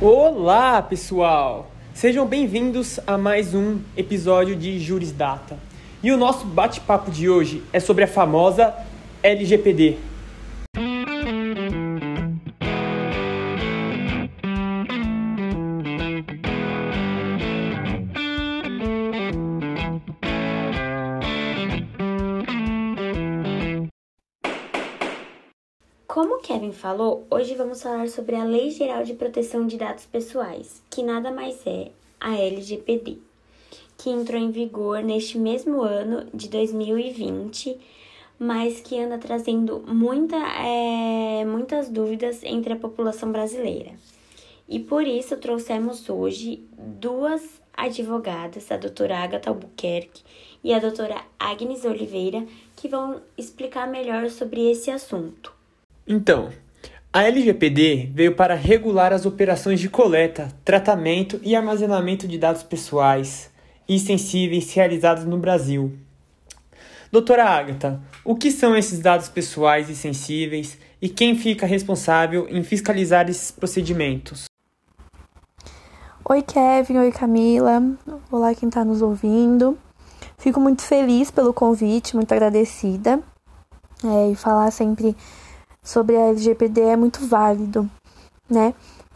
Olá, pessoal! Sejam bem-vindos a mais um episódio de Juris Data. E o nosso bate-papo de hoje é sobre a famosa LGPD. Como Kevin falou, hoje vamos falar sobre a Lei Geral de Proteção de Dados Pessoais, que nada mais é a LGPD, que entrou em vigor neste mesmo ano de 2020, mas que anda trazendo muita, é, muitas dúvidas entre a população brasileira. E por isso trouxemos hoje duas advogadas, a doutora Agatha Albuquerque e a doutora Agnes Oliveira, que vão explicar melhor sobre esse assunto. Então, a LGPD veio para regular as operações de coleta, tratamento e armazenamento de dados pessoais e sensíveis realizados no Brasil. Doutora Agatha, o que são esses dados pessoais e sensíveis e quem fica responsável em fiscalizar esses procedimentos? Oi, Kevin. Oi, Camila. Olá, quem está nos ouvindo. Fico muito feliz pelo convite, muito agradecida. É, e falar sempre sobre a LGPD é muito válido, né?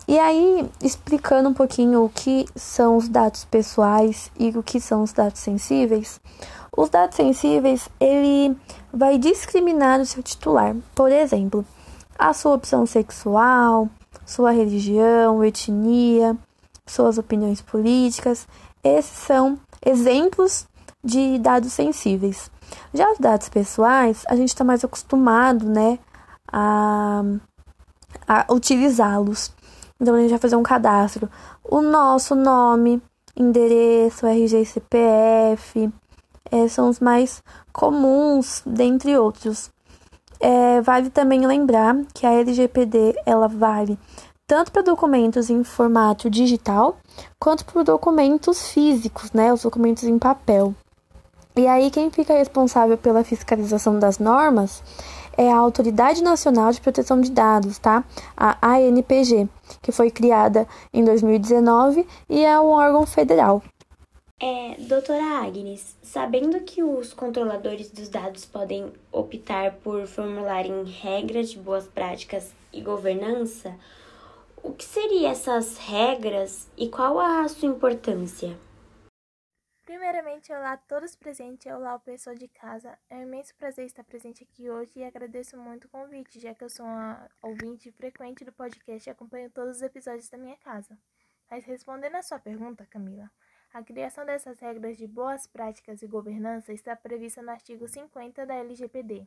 E aí, explicando um pouquinho o que são os dados pessoais e o que são os dados sensíveis. Os dados sensíveis, ele vai discriminar o seu titular. Por exemplo, a sua opção sexual, sua religião, etnia, suas opiniões políticas. Esses são exemplos de dados sensíveis. Já os dados pessoais, a gente está mais acostumado, né, a, a utilizá-los. Então, a gente vai fazer um cadastro. O nosso nome, endereço, RG e CPF, é, são os mais comuns, dentre outros. É, vale também lembrar que a LGPD ela vale tanto para documentos em formato digital quanto para documentos físicos, né, os documentos em papel. E aí quem fica responsável pela fiscalização das normas é a Autoridade Nacional de Proteção de Dados, tá? A ANPG, que foi criada em 2019 e é um órgão federal. É, doutora Agnes, sabendo que os controladores dos dados podem optar por formularem regras de boas práticas e governança, o que seriam essas regras e qual a sua importância? Primeiramente, olá a todos presentes, olá o pessoal de casa. É um imenso prazer estar presente aqui hoje e agradeço muito o convite, já que eu sou uma ouvinte frequente do podcast e acompanho todos os episódios da minha casa. Mas respondendo a sua pergunta, Camila, a criação dessas regras de boas práticas e governança está prevista no artigo 50 da LGPD.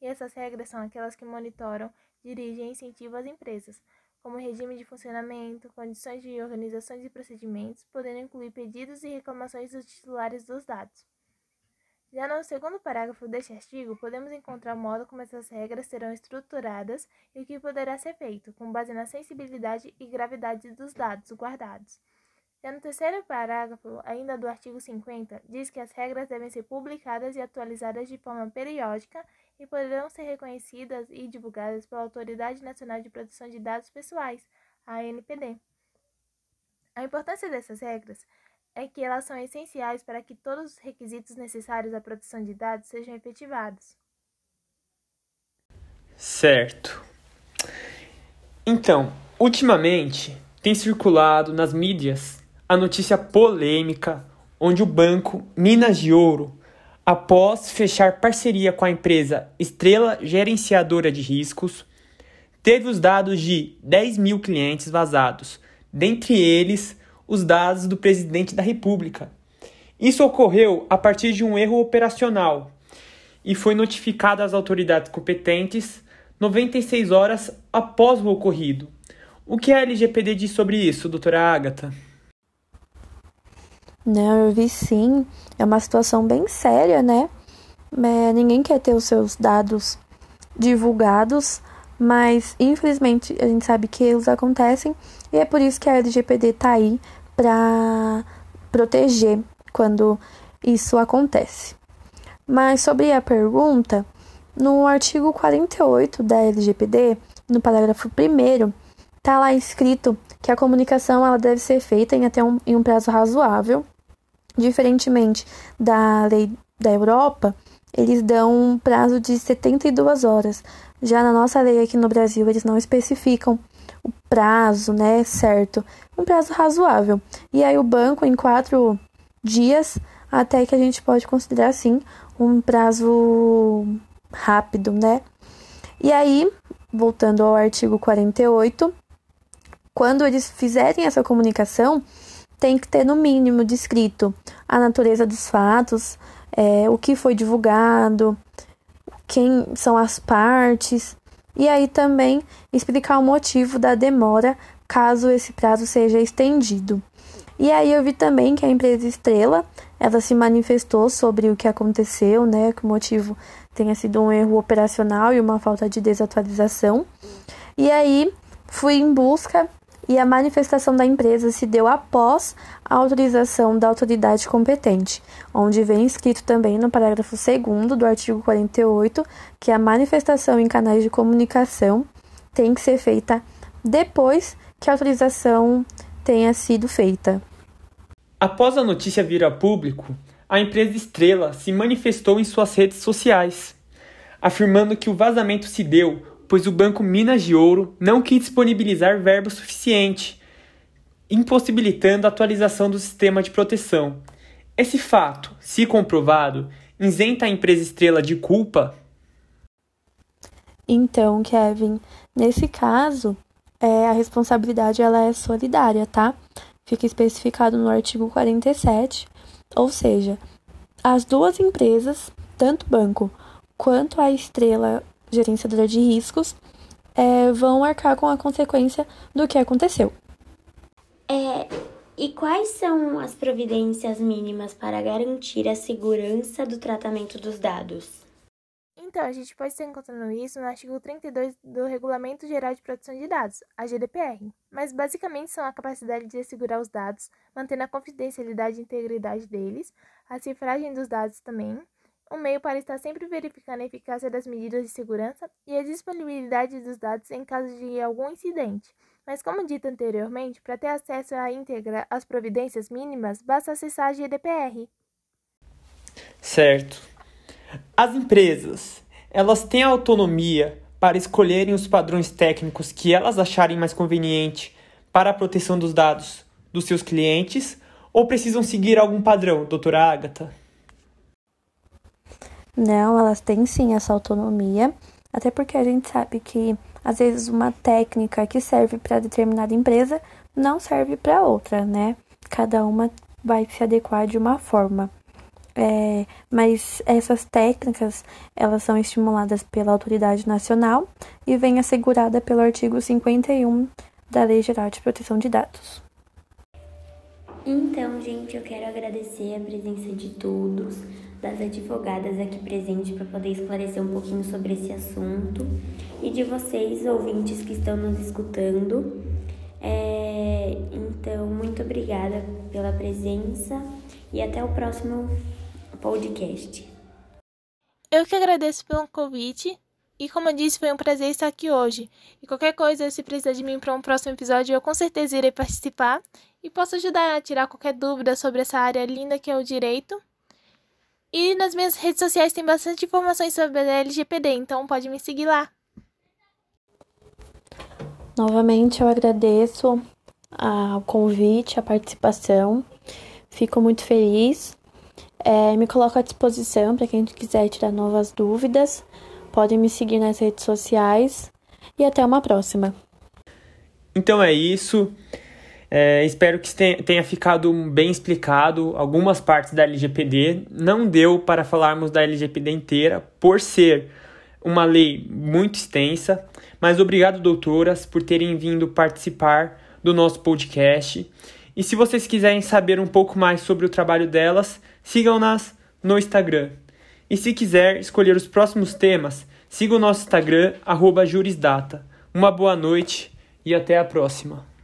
E essas regras são aquelas que monitoram, dirigem e incentivam as empresas, como regime de funcionamento, condições de organizações e procedimentos, podendo incluir pedidos e reclamações dos titulares dos dados. Já no segundo parágrafo deste artigo, podemos encontrar o modo como essas regras serão estruturadas e o que poderá ser feito, com base na sensibilidade e gravidade dos dados guardados. Já no terceiro parágrafo, ainda do artigo 50, diz que as regras devem ser publicadas e atualizadas de forma periódica e poderão ser reconhecidas e divulgadas pela Autoridade Nacional de Proteção de Dados Pessoais, a ANPD. A importância dessas regras é que elas são essenciais para que todos os requisitos necessários à proteção de dados sejam efetivados. Certo. Então, ultimamente tem circulado nas mídias a notícia polêmica onde o banco Minas de Ouro após fechar parceria com a empresa Estrela Gerenciadora de Riscos, teve os dados de 10 mil clientes vazados, dentre eles os dados do presidente da República. Isso ocorreu a partir de um erro operacional e foi notificado às autoridades competentes 96 horas após o ocorrido. O que a LGPD diz sobre isso, doutora Agatha? Não, eu vi sim. É uma situação bem séria, né? É, ninguém quer ter os seus dados divulgados, mas infelizmente a gente sabe que eles acontecem e é por isso que a LGPD tá aí para proteger quando isso acontece. Mas sobre a pergunta, no artigo 48 da LGPD, no parágrafo 1 tá lá escrito que a comunicação ela deve ser feita em até um, em um prazo razoável, diferentemente da lei da Europa, eles dão um prazo de 72 horas. Já na nossa lei aqui no Brasil, eles não especificam o prazo, né, certo, um prazo razoável. E aí o banco em quatro dias, até que a gente pode considerar assim um prazo rápido, né? E aí, voltando ao artigo 48, quando eles fizerem essa comunicação, tem que ter no mínimo descrito a natureza dos fatos, é, o que foi divulgado, quem são as partes, e aí também explicar o motivo da demora caso esse prazo seja estendido. E aí eu vi também que a empresa Estrela, ela se manifestou sobre o que aconteceu, né, que o motivo tenha sido um erro operacional e uma falta de desatualização. E aí fui em busca e a manifestação da empresa se deu após a autorização da autoridade competente, onde vem escrito também no parágrafo 2 do artigo 48 que a manifestação em canais de comunicação tem que ser feita depois que a autorização tenha sido feita. Após a notícia vir a público, a empresa Estrela se manifestou em suas redes sociais, afirmando que o vazamento se deu pois o Banco Minas de Ouro não quis disponibilizar verbo suficiente, impossibilitando a atualização do sistema de proteção. Esse fato, se comprovado, isenta a empresa estrela de culpa? Então, Kevin, nesse caso, é, a responsabilidade ela é solidária, tá? Fica especificado no artigo 47, ou seja, as duas empresas, tanto o banco quanto a estrela gerenciadora de riscos, é, vão arcar com a consequência do que aconteceu. É, e quais são as providências mínimas para garantir a segurança do tratamento dos dados? Então, a gente pode estar encontrando isso no artigo 32 do Regulamento Geral de Proteção de Dados, a GDPR, mas basicamente são a capacidade de assegurar os dados, mantendo a confidencialidade e integridade deles, a cifragem dos dados também, um meio para estar sempre verificando a eficácia das medidas de segurança e a disponibilidade dos dados em caso de algum incidente. Mas, como dito anteriormente, para ter acesso à íntegra às providências mínimas, basta acessar a GDPR. Certo. As empresas, elas têm autonomia para escolherem os padrões técnicos que elas acharem mais conveniente para a proteção dos dados dos seus clientes ou precisam seguir algum padrão, doutora Agatha? Não, elas têm sim essa autonomia, até porque a gente sabe que às vezes uma técnica que serve para determinada empresa não serve para outra, né? Cada uma vai se adequar de uma forma. É, mas essas técnicas elas são estimuladas pela autoridade nacional e vem assegurada pelo artigo 51 da Lei Geral de Proteção de Dados. Então, gente, eu quero agradecer a presença de todos das advogadas aqui presentes para poder esclarecer um pouquinho sobre esse assunto e de vocês, ouvintes que estão nos escutando. É, então, muito obrigada pela presença e até o próximo podcast. Eu que agradeço pelo convite e, como eu disse, foi um prazer estar aqui hoje. E qualquer coisa, se precisar de mim para um próximo episódio, eu com certeza irei participar e posso ajudar a tirar qualquer dúvida sobre essa área linda que é o direito. E nas minhas redes sociais tem bastante informações sobre a LGPD, então pode me seguir lá. Novamente eu agradeço o convite, a participação. Fico muito feliz. É, me coloco à disposição para quem quiser tirar novas dúvidas. Podem me seguir nas redes sociais. E até uma próxima. Então é isso. É, espero que tenha ficado bem explicado algumas partes da LGPD. Não deu para falarmos da LGPD inteira, por ser uma lei muito extensa. Mas obrigado, doutoras, por terem vindo participar do nosso podcast. E se vocês quiserem saber um pouco mais sobre o trabalho delas, sigam-nas no Instagram. E se quiser escolher os próximos temas, siga o nosso Instagram, jurisdata. Uma boa noite e até a próxima.